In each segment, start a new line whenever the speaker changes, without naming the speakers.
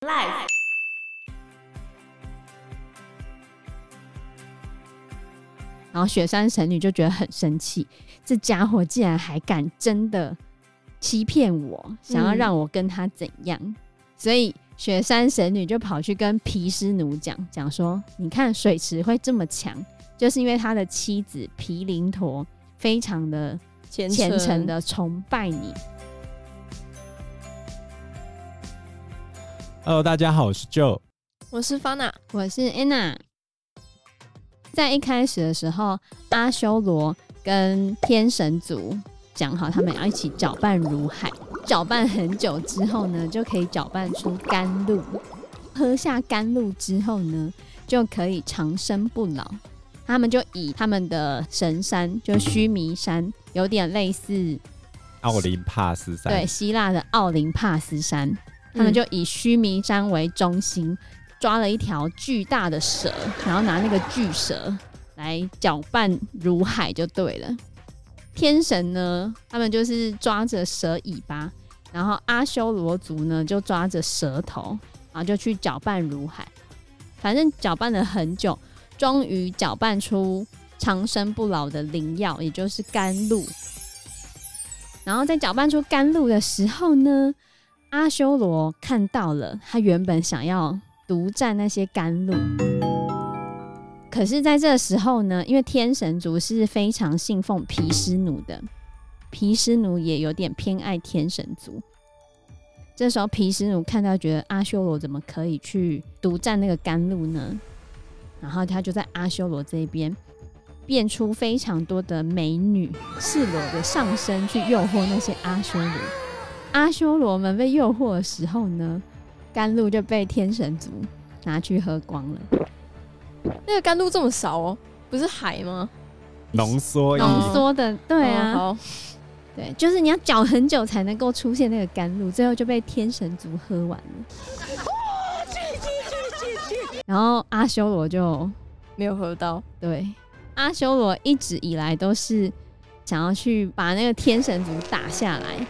Life。
然后雪山神女就觉得很生气，这家伙竟然还敢真的欺骗我，想要让我跟他怎样？嗯、所以雪山神女就跑去跟毗湿奴讲，讲说：“你看水池会这么强，就是因为他的妻子皮灵陀非常的虔诚的崇拜你。”
Hello，大家好，我是 Joe，
我是 Fana，
我是 Anna。在一开始的时候，阿修罗跟天神族讲好，他们要一起搅拌如海。搅拌很久之后呢，就可以搅拌出甘露。喝下甘露之后呢，就可以长生不老。他们就以他们的神山，就须弥山，有点类似
奥林帕斯山，
对，希腊的奥林帕斯山。他们就以须弥山为中心。嗯抓了一条巨大的蛇，然后拿那个巨蛇来搅拌如海就对了。天神呢，他们就是抓着蛇尾巴，然后阿修罗族呢就抓着蛇头，然后就去搅拌如海。反正搅拌了很久，终于搅拌出长生不老的灵药，也就是甘露。然后在搅拌出甘露的时候呢，阿修罗看到了，他原本想要。独占那些甘露，可是在这个时候呢，因为天神族是非常信奉毗湿奴的，毗湿奴也有点偏爱天神族。这时候毗湿奴看到，觉得阿修罗怎么可以去独占那个甘露呢？然后他就在阿修罗这边变出非常多的美女，赤裸的上身去诱惑那些阿修罗。阿修罗们被诱惑的时候呢，甘露就被天神族拿去喝光了。
那个甘露这么少哦，不是海吗？
浓缩
浓缩的，对啊，
哦、
对，就是你要搅很久才能够出现那个甘露，最后就被天神族喝完了。然后阿修罗就
没有喝到。
对，阿修罗一直以来都是想要去把那个天神族打下来。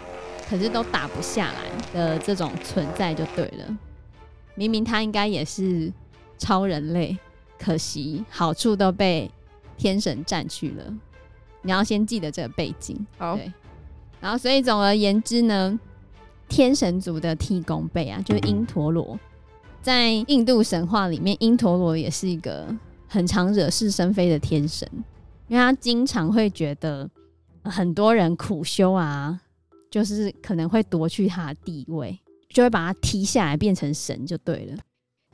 可是都打不下来的这种存在就对了。明明他应该也是超人类，可惜好处都被天神占去了。你要先记得这个背景。
好，
对。然后，所以总而言之呢，天神族的替工辈啊，就是因陀罗。在印度神话里面，因陀罗也是一个很常惹是生非的天神，因为他经常会觉得很多人苦修啊。就是可能会夺去他的地位，就会把他踢下来变成神就对了。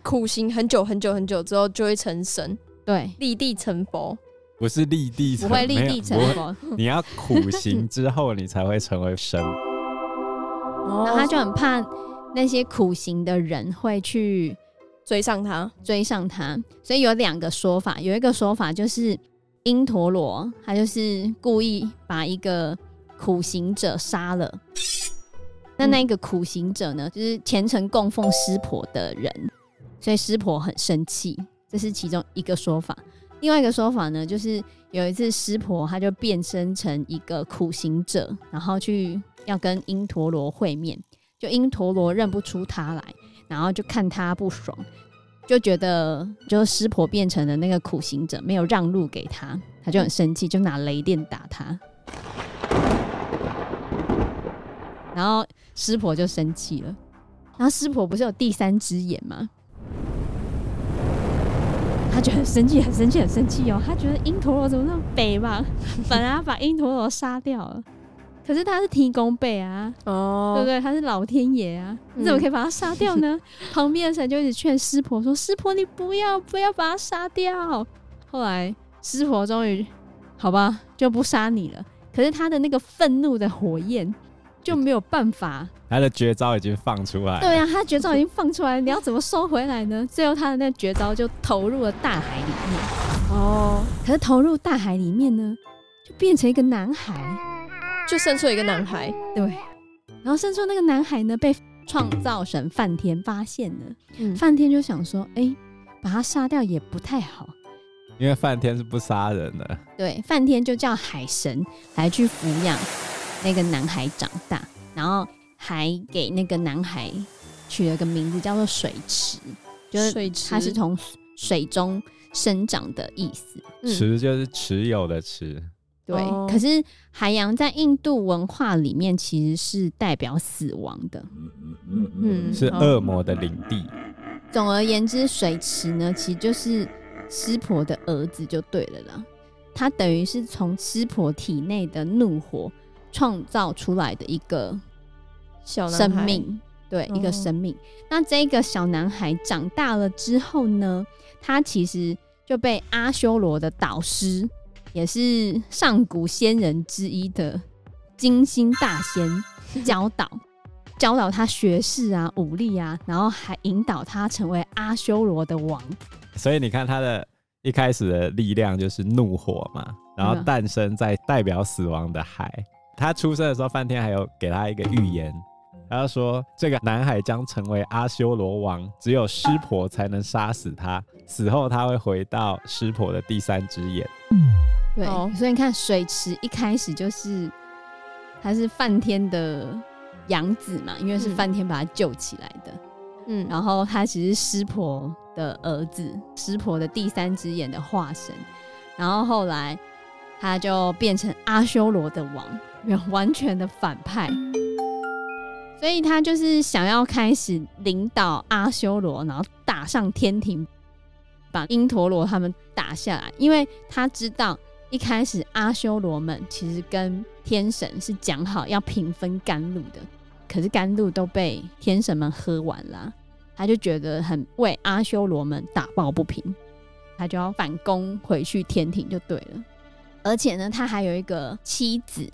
苦行很久很久很久之后就会成神，
对，
立地成佛，
不是立地成，
不会立地成佛。
你要苦行之后，你才会成为神。
然后他就很怕那些苦行的人会去
追上他，
追上他。所以有两个说法，有一个说法就是因陀罗，他就是故意把一个。苦行者杀了，那那个苦行者呢，就是虔诚供奉湿婆的人，所以湿婆很生气，这是其中一个说法。另外一个说法呢，就是有一次湿婆她就变身成一个苦行者，然后去要跟因陀罗会面，就因陀罗认不出他来，然后就看他不爽，就觉得就是湿婆变成了那个苦行者，没有让路给他，他就很生气，就拿雷电打他。然后师婆就生气了，然后师婆不是有第三只眼吗？他就很生气，很生气，很生气哦！他觉得因陀罗怎么那么北嘛？本来把因陀罗杀掉了，可是他是提供辈啊，哦，对不对？他是老天爷啊，你怎么可以把他杀掉呢？嗯、旁边的神就一直劝师婆说：“师婆，你不要不要把他杀掉。”后来师婆终于好吧，就不杀你了。可是他的那个愤怒的火焰。就没有办法，
他的绝招已经放出来。
对啊，他绝招已经放出来，你要怎么收回来呢？最后他的那个绝招就投入了大海里面。哦，可是投入大海里面呢，就变成一个男孩，
就生出一个男孩。
对，然后生出那个男孩呢，被创造神梵天发现了。嗯，梵天就想说，哎、欸，把他杀掉也不太好，
因为梵天是不杀人的。
对，梵天就叫海神来去抚养。那个男孩长大，然后还给那个男孩取了个名字叫做水池，就是
水池
它是从水中生长的意思。
池就是持有的池，
对，
哦
可是海洋在印度文化里面其实是代表死亡的。
嗯
是恶魔的领地。
总而言之，水池呢，其实就是湿婆的儿子，就对了啦。他等于是从湿婆体内的怒火创造出来的一个
小男孩
生命，对，
哦
一个生命。那这个小男孩长大了之后呢，他其实就被阿修罗的导师，也是上古仙人之一的金星大仙 教导，教导他学识啊、武力啊，然后还引导他成为阿修罗的王。
所以你看他的一开始的力量就是怒火嘛，然后
嗯
诞生在代表死亡的海。他出生的时候，梵天还有给他一个预言，他就说这个男孩将成为阿修罗王，只有湿婆才能杀死他，死后他会回到湿婆的第三只眼。
对，
哦
所以你看水池一开始就是他是梵天的养子嘛，因为是
嗯
梵天把他救起来的。
嗯，
然后他其实是湿婆的儿子，湿婆的第三只眼的化身。然后后来他就变成阿修罗的王，没有完全的反派。所以他就是想要开始领导阿修罗，然后打上天庭，把因陀罗他们打下来。因为他知道一开始阿修罗们其实跟天神是讲好要平分甘露的。可是甘露都被天神们喝完了，他就觉得很为阿修罗们打抱不平，他就要反攻回去天庭就对了。而且呢，他还有一个妻子，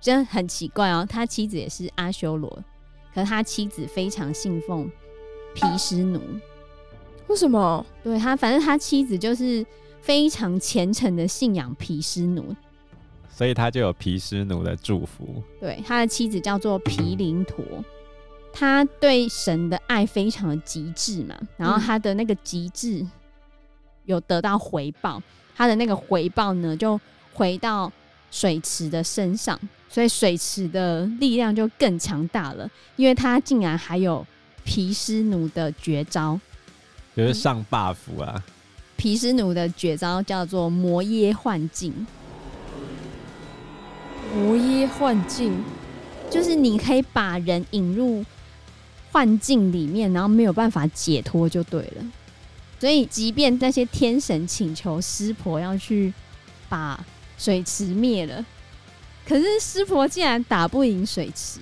真的很奇怪哦，他妻子也是阿修罗，可是他妻子非常信奉毗湿奴，
为什么？
对他，反正他妻子就是非常虔诚的信仰毗湿奴。
所以他就有毗湿奴的祝福。
对，他的妻子叫做毗灵陀，他对神的爱非常的极致嘛，然后他的那个极致有得到回报，他的那个回报呢就回到水池的身上，所以水池的力量就更强大了，因为他竟然还有皮斯奴的绝招，
就是上 buff 啊，
皮斯奴的绝招叫做魔耶幻境。
魔耶幻境，
就是你可以把人引入幻境里面，然后没有办法解脱就对了。所以，即便那些天神请求湿婆要去把水池灭了，可是湿婆竟然打不赢水池。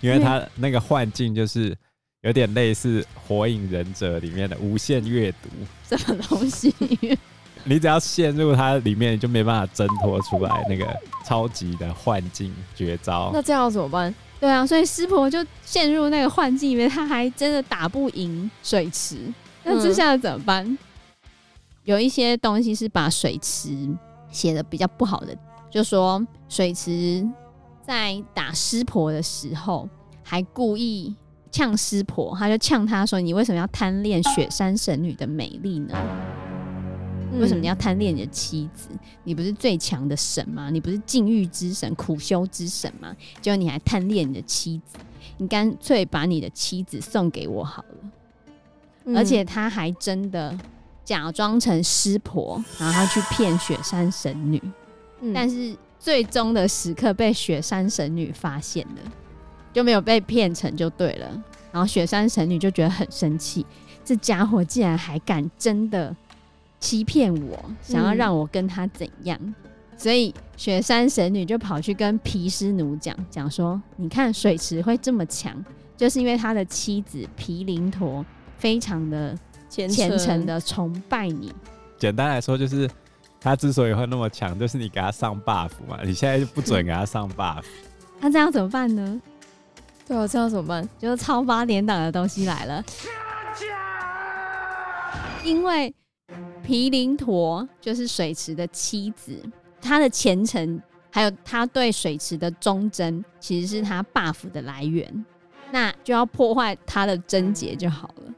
因为他那个幻境就是有点类似《火影忍者》里面的无限阅读，
什么东西？
你只要陷入它里面，你就没办法挣脱出来那个超级的幻境绝招。
那这样要怎么办？
对啊，所以湿婆就陷入那个幻境里面，他还真的打不赢水池。那接下来怎么办？有一些东西是把水池写的比较不好的，就说水池在打湿婆的时候，还故意呛湿婆，他就呛他说：“你为什么要贪恋雪山神女的美丽呢？为什么你要贪恋你的妻子？你不是最强的神吗？你不是禁欲之神、苦修之神吗？结果你还贪恋你的妻子，你干脆把你的妻子送给我好了。”
嗯
而且他还真的假装成湿婆，然后去骗雪山神女，
嗯
但是最终的时刻被雪山神女发现了，就没有被骗成就对了。然后雪山神女就觉得很生气，这家伙竟然还敢真的欺骗我，想要让我跟他怎样？所以雪山神女就跑去跟毗湿奴讲，讲说：你看水池会这么强，就是因为他的妻子毗灵陀。非常的
虔
虔诚的崇拜你。
简单来说，就是他之所以会那么强，就是你给他上 buff 嘛。你现在就不准给他上 buff，
那这样怎么办呢？
对啊，这样怎么办？
就是超八点档的东西来了，因为毗灵陀就是水池的妻子，他的虔诚还有他对水池的忠贞，其实是他 buff 的来源。那就要破坏他的贞洁就好了。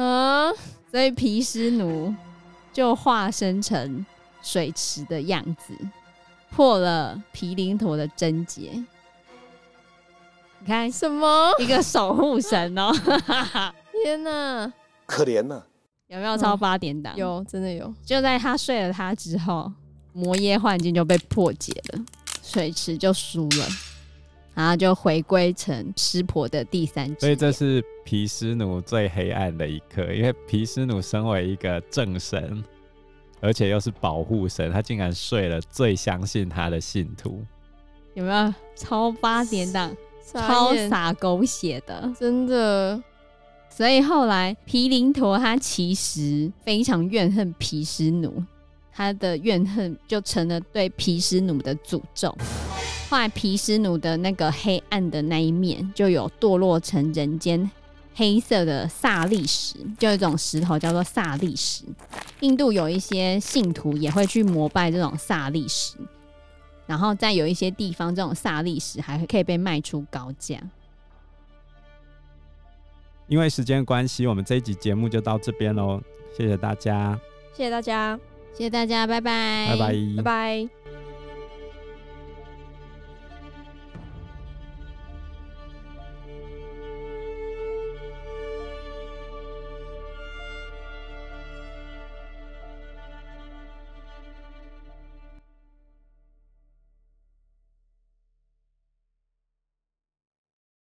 啊，
所以皮湿奴就化身成水池的样子，破了毗灵陀的贞洁。你看
什么？
一个守护神哦、喔！
天哪，
可怜呐！
有没有超八点档？
有，真的有。
就在他睡了他之后，魔耶幻境就被破解了，水池就输了，然后就回归成湿婆的第三只。
所以这是毗湿奴最黑暗的一刻，因为皮斯奴身为一个正神，而且又是保护神，他竟然睡了最相信他的信徒。
有没有超八点档？超洒狗血的，
真的。
所以后来皮林陀他其实非常怨恨皮斯奴，他的怨恨就成了对皮斯奴的诅咒。后来皮斯奴的那个黑暗的那一面就有堕落成人间黑色的萨利石，就有一种石头叫做萨利石。印度有一些信徒也会去膜拜这种萨利石，然后在有一些地方，这种萨利石还可以被卖出高价。
因为时间关系，我们这一集节目就到这边喽。谢谢大家，
谢谢大家，
谢谢大家，拜拜，
拜拜，
拜拜。